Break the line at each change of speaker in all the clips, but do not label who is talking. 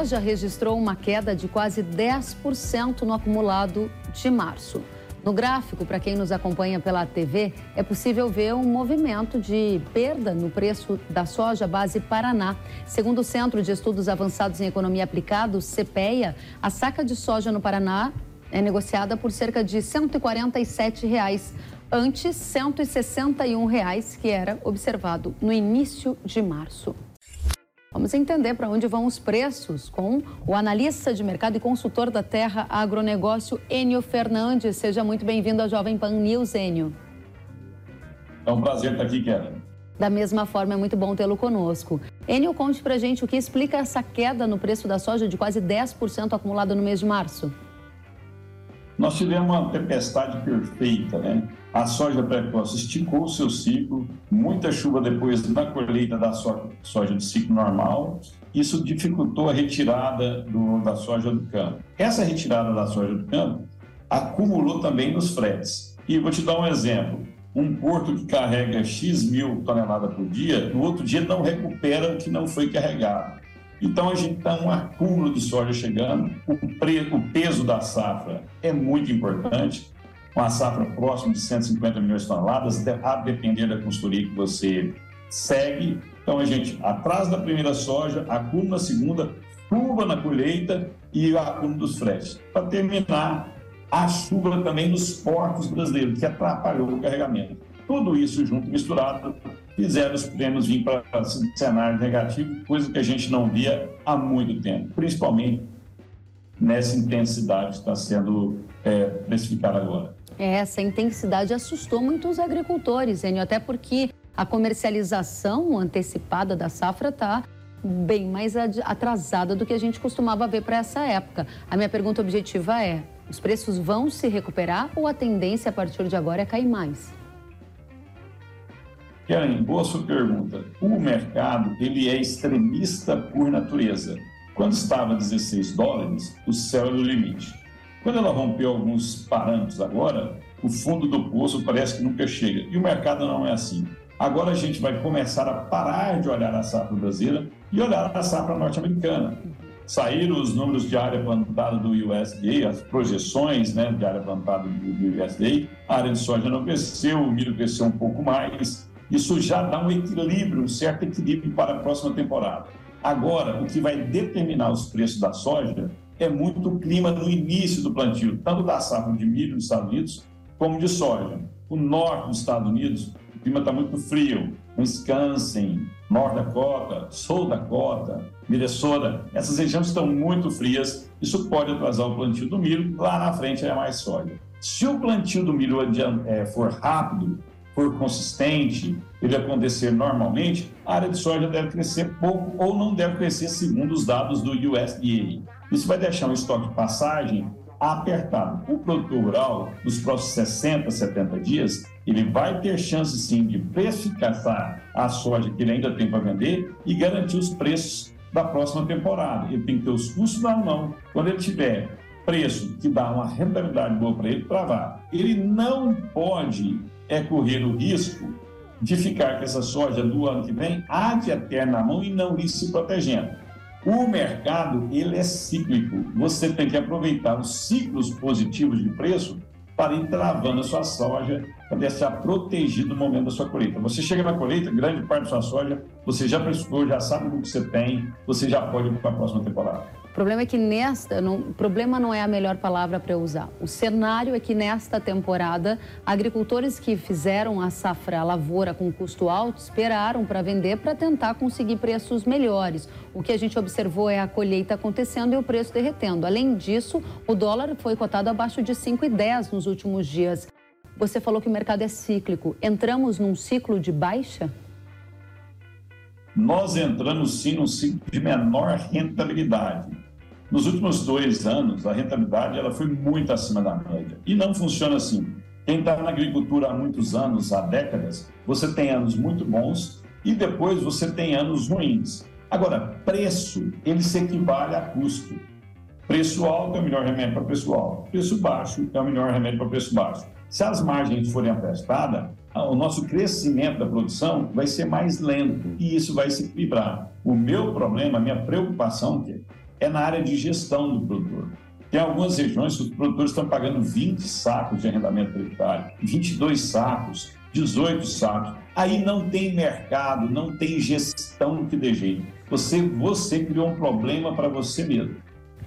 soja registrou uma queda de quase 10% no acumulado de março. No gráfico, para quem nos acompanha pela TV, é possível ver um movimento de perda no preço da soja base Paraná. Segundo o Centro de Estudos Avançados em Economia Aplicada, CPEA, a saca de soja no Paraná é negociada por cerca de 147 reais, antes 161 reais, que era observado no início de março. Vamos entender para onde vão os preços com o analista de mercado e consultor da Terra Agronegócio, Enio Fernandes. Seja muito bem-vindo à Jovem Pan News, Enio.
É um prazer estar aqui, Karen.
Da mesma forma, é muito bom tê-lo conosco. Enio, conte para gente o que explica essa queda no preço da soja de quase 10% acumulada no mês de março.
Nós tivemos uma tempestade perfeita, né? A soja precoce esticou seu ciclo, muita chuva depois da colheita da soja de ciclo normal. Isso dificultou a retirada do, da soja do campo. Essa retirada da soja do campo acumulou também nos fretes. E vou te dar um exemplo. Um porto que carrega X mil toneladas por dia, no outro dia não recupera o que não foi carregado. Então a gente está um acúmulo de soja chegando, o, o peso da safra é muito importante, uma safra próxima de 150 milhões de toneladas, a depender da consultoria que você segue. Então a gente, atrás da primeira soja, acúmulo na segunda, chuva na colheita e acúmulo dos fretes. Para terminar, a chuva também nos portos brasileiros, que atrapalhou o carregamento. Tudo isso junto, misturado, fizeram os prêmios vir para cenário negativo, coisa que a gente não via há muito tempo, principalmente nessa intensidade que está sendo é, precificada agora.
Essa intensidade assustou muitos agricultores, Enio, até porque a comercialização antecipada da safra está bem mais atrasada do que a gente costumava ver para essa época. A minha pergunta objetiva é: os preços vão se recuperar ou a tendência a partir de agora é cair mais?
Karen, boa sua pergunta. O mercado ele é extremista por natureza. Quando estava a 16 dólares, o céu era o limite. Quando ela rompeu alguns parâmetros agora, o fundo do poço parece que nunca chega. E o mercado não é assim. Agora a gente vai começar a parar de olhar a safra brasileira e olhar a safra norte-americana. Saíram os números de área plantada do USDA, as projeções né, de área plantada do USDA. A área de soja não cresceu, o milho cresceu um pouco mais, isso já dá um equilíbrio, um certo equilíbrio para a próxima temporada. Agora, o que vai determinar os preços da soja é muito o clima no início do plantio, tanto da safra de milho nos Estados Unidos, como de soja. O norte dos Estados Unidos, o clima está muito frio. Wisconsin, North Dakota, South Dakota, Minnesota, essas regiões estão muito frias. Isso pode atrasar o plantio do milho. Lá na frente é mais soja. Se o plantio do milho é, for rápido, for consistente, ele acontecer normalmente, a área de soja deve crescer pouco ou não deve crescer segundo os dados do USDA. Isso vai deixar um estoque de passagem apertado. O produtor rural, nos próximos 60, 70 dias, ele vai ter chance sim de precificar a soja que ele ainda tem para vender e garantir os preços da próxima temporada. Ele tem que ter os custos na mão. Quando ele tiver preço que dá uma rentabilidade boa para ele, travar. Ele não pode é correr o risco de ficar com essa soja do ano que vem ad eterna na mão e não ir se protegendo. O mercado ele é cíclico. Você tem que aproveitar os ciclos positivos de preço para ir travando a sua soja para deixar protegido no momento da sua colheita. Você chega na colheita, grande parte da sua soja, você já precificou, já sabe o que você tem, você já pode ir para a próxima temporada.
O problema é que nesta, não, problema não é a melhor palavra para usar. O cenário é que nesta temporada, agricultores que fizeram a safra, a lavoura com custo alto, esperaram para vender para tentar conseguir preços melhores. O que a gente observou é a colheita acontecendo e o preço derretendo. Além disso, o dólar foi cotado abaixo de 5,10 nos últimos dias. Você falou que o mercado é cíclico. Entramos num ciclo de baixa?
nós entramos sim num ciclo de menor rentabilidade. Nos últimos dois anos, a rentabilidade ela foi muito acima da média. E não funciona assim. Quem está na agricultura há muitos anos, há décadas, você tem anos muito bons e depois você tem anos ruins. Agora, preço, ele se equivale a custo. Preço alto é o melhor remédio para preço alto. Preço baixo é o melhor remédio para preço baixo. Se as margens forem apertadas, o nosso crescimento da produção vai ser mais lento e isso vai se equilibrar. O meu problema, a minha preocupação é é na área de gestão do produtor. Tem algumas regiões que os produtores estão pagando 20 sacos de arrendamento tributário, 22 sacos, 18 sacos. Aí não tem mercado, não tem gestão que dê jeito. Você, você criou um problema para você mesmo.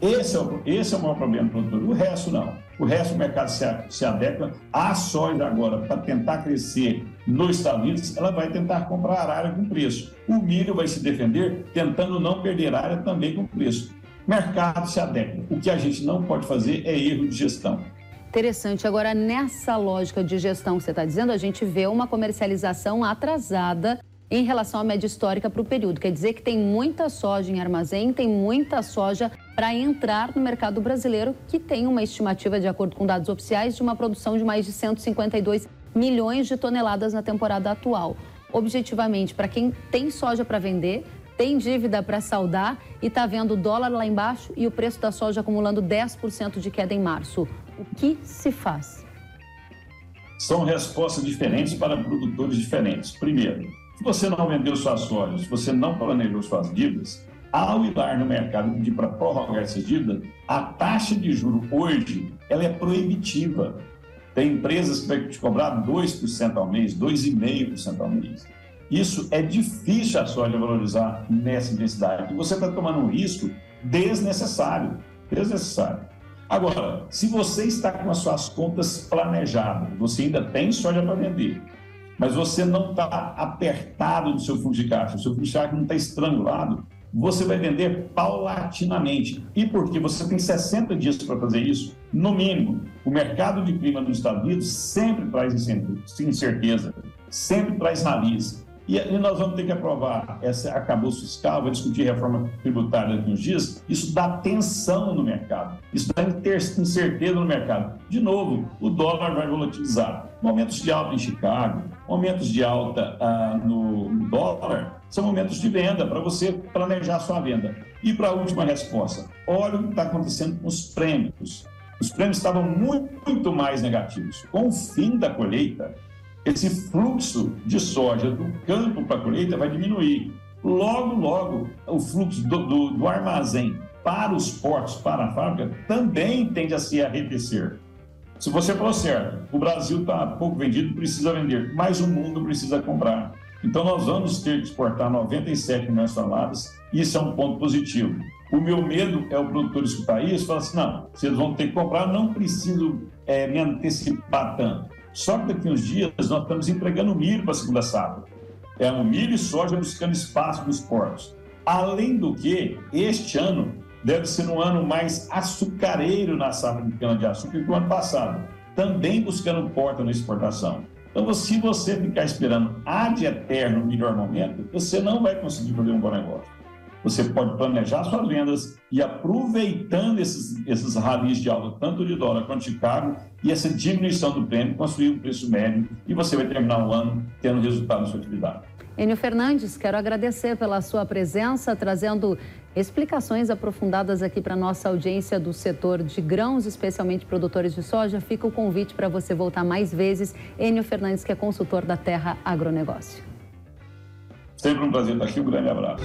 Esse é, o, esse é o maior problema do produtor. O resto não. O resto do mercado se, se adequa. A soja agora, para tentar crescer nos Estados Unidos, ela vai tentar comprar área com preço. O milho vai se defender tentando não perder área também com preço. Mercado se adequa. O que a gente não pode fazer é erro de gestão.
Interessante. Agora, nessa lógica de gestão que você está dizendo, a gente vê uma comercialização atrasada em relação à média histórica para o período. Quer dizer que tem muita soja em armazém, tem muita soja para entrar no mercado brasileiro, que tem uma estimativa, de acordo com dados oficiais, de uma produção de mais de 152 milhões de toneladas na temporada atual. Objetivamente, para quem tem soja para vender, tem dívida para saldar e está vendo o dólar lá embaixo e o preço da soja acumulando 10% de queda em março. O que se faz?
São respostas diferentes para produtores diferentes. Primeiro, se você não vendeu suas sojas, se você não planejou suas dívidas, ao ir lá no mercado pedir para prorrogar essas dívidas, a taxa de juro hoje ela é proibitiva. Tem empresas que vão te cobrar 2% ao mês, 2,5% ao mês. Isso é difícil a soja valorizar nessa intensidade. Você está tomando um risco desnecessário. Desnecessário. Agora, se você está com as suas contas planejadas, você ainda tem soja para vender, mas você não está apertado no seu fluxo de caixa, o seu fluxo de caixa não está estrangulado, você vai vender paulatinamente. E porque você tem 60 dias para fazer isso, no mínimo, o mercado de clima nos Estados Unidos sempre traz incerteza, sempre traz raliz. E, nós vamos ter que aprovar essa acabouço fiscal, vai discutir reforma tributária daqui uns dias. Isso dá tensão no mercado, isso dá incerteza no mercado. De novo, o dólar vai volatilizar. Momentos de alta em Chicago, momentos de alta ah, no, dólar, são momentos de venda para você planejar sua venda. E para a última resposta, olha o que está acontecendo com os prêmios. Os prêmios estavam muito, muito mais negativos. Com o fim da colheita, esse fluxo de soja do campo para a colheita vai diminuir. Logo, logo, o fluxo do, do, do armazém para os portos, para a fábrica, também tende a se arrefecer. Se você falou certo, o Brasil está pouco vendido, precisa vender, mas o mundo precisa comprar. Então, nós vamos ter que exportar 97 milhões de toneladas, isso é um ponto positivo. O meu medo é o produtor escutar isso e falar assim: não, vocês vão ter que comprar, não preciso é, me antecipar tanto. Só que daqui uns dias nós estamos entregando milho para a segunda safra. É o milho e soja buscando espaço nos portos. Além do que, este ano deve ser um ano mais açucareiro na safra de cana-de-açúcar que o ano passado, também buscando porta na exportação. Então, se você ficar esperando ad eterno o melhor momento, você não vai conseguir fazer um bom negócio. Você pode planejar suas vendas e aproveitando esses, esses ralis de alta, tanto de dólar quanto de cargo, e essa diminuição do prêmio, construir um preço médio e você vai terminar o ano tendo resultado na sua atividade.
Enio Fernandes, quero agradecer pela sua presença, trazendo explicações aprofundadas aqui para a nossa audiência do setor de grãos, especialmente produtores de soja. Fica o convite para você voltar mais vezes. Enio Fernandes, que é consultor da Terra Agronegócio.
Sempre um prazer estar aqui. Um grande abraço.